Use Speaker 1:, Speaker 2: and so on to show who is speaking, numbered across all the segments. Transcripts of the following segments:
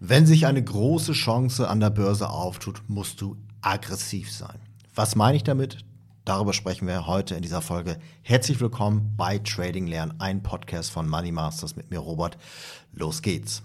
Speaker 1: Wenn sich eine große Chance an der Börse auftut, musst du aggressiv sein. Was meine ich damit? Darüber sprechen wir heute in dieser Folge. Herzlich willkommen bei Trading Lernen, ein Podcast von Money Masters mit mir, Robert. Los geht's.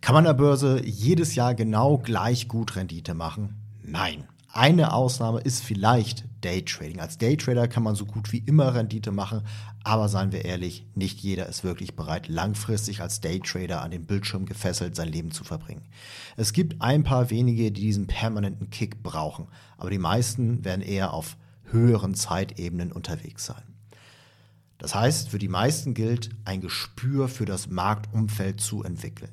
Speaker 1: Kann man an der Börse jedes Jahr genau gleich gut Rendite machen? Nein. Eine Ausnahme ist vielleicht Daytrading. Als Daytrader kann man so gut wie immer Rendite machen, aber seien wir ehrlich, nicht jeder ist wirklich bereit, langfristig als Daytrader an den Bildschirm gefesselt sein Leben zu verbringen. Es gibt ein paar wenige, die diesen permanenten Kick brauchen, aber die meisten werden eher auf höheren Zeitebenen unterwegs sein. Das heißt, für die meisten gilt, ein Gespür für das Marktumfeld zu entwickeln.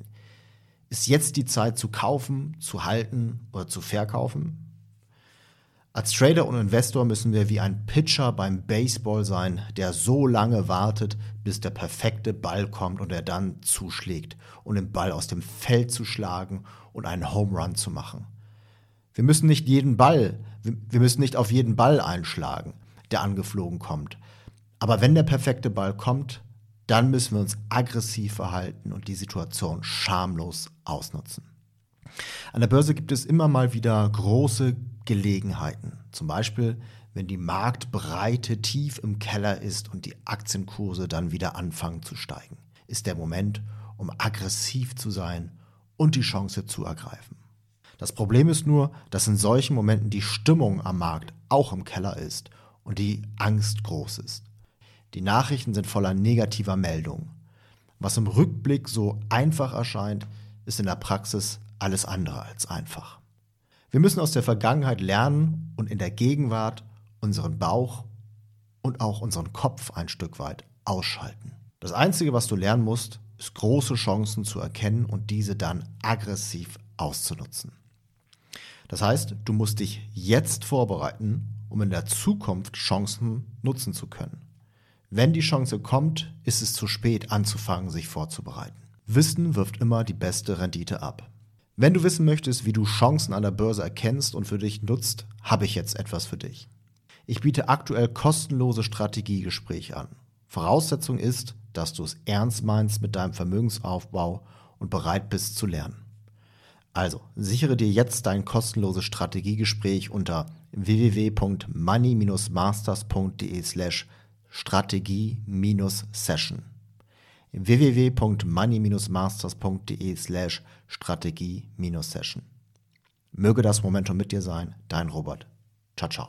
Speaker 1: Ist jetzt die Zeit zu kaufen, zu halten oder zu verkaufen? Als Trader und Investor müssen wir wie ein Pitcher beim Baseball sein, der so lange wartet, bis der perfekte Ball kommt und er dann zuschlägt, um den Ball aus dem Feld zu schlagen und einen Home Run zu machen. Wir müssen nicht jeden Ball, wir müssen nicht auf jeden Ball einschlagen, der angeflogen kommt. Aber wenn der perfekte Ball kommt, dann müssen wir uns aggressiv verhalten und die Situation schamlos ausnutzen. An der Börse gibt es immer mal wieder große Gelegenheiten. Zum Beispiel, wenn die Marktbreite tief im Keller ist und die Aktienkurse dann wieder anfangen zu steigen, ist der Moment, um aggressiv zu sein und die Chance zu ergreifen. Das Problem ist nur, dass in solchen Momenten die Stimmung am Markt auch im Keller ist und die Angst groß ist. Die Nachrichten sind voller negativer Meldungen. Was im Rückblick so einfach erscheint, ist in der Praxis alles andere als einfach. Wir müssen aus der Vergangenheit lernen und in der Gegenwart unseren Bauch und auch unseren Kopf ein Stück weit ausschalten. Das Einzige, was du lernen musst, ist große Chancen zu erkennen und diese dann aggressiv auszunutzen. Das heißt, du musst dich jetzt vorbereiten, um in der Zukunft Chancen nutzen zu können. Wenn die Chance kommt, ist es zu spät anzufangen, sich vorzubereiten. Wissen wirft immer die beste Rendite ab. Wenn du wissen möchtest, wie du Chancen an der Börse erkennst und für dich nutzt, habe ich jetzt etwas für dich. Ich biete aktuell kostenlose Strategiegespräche an. Voraussetzung ist, dass du es ernst meinst mit deinem Vermögensaufbau und bereit bist zu lernen. Also, sichere dir jetzt dein kostenloses Strategiegespräch unter www.money-masters.de slash strategie-session www.money-masters.de slash Strategie-Session. Möge das Momentum mit dir sein, dein Robert. Ciao, ciao.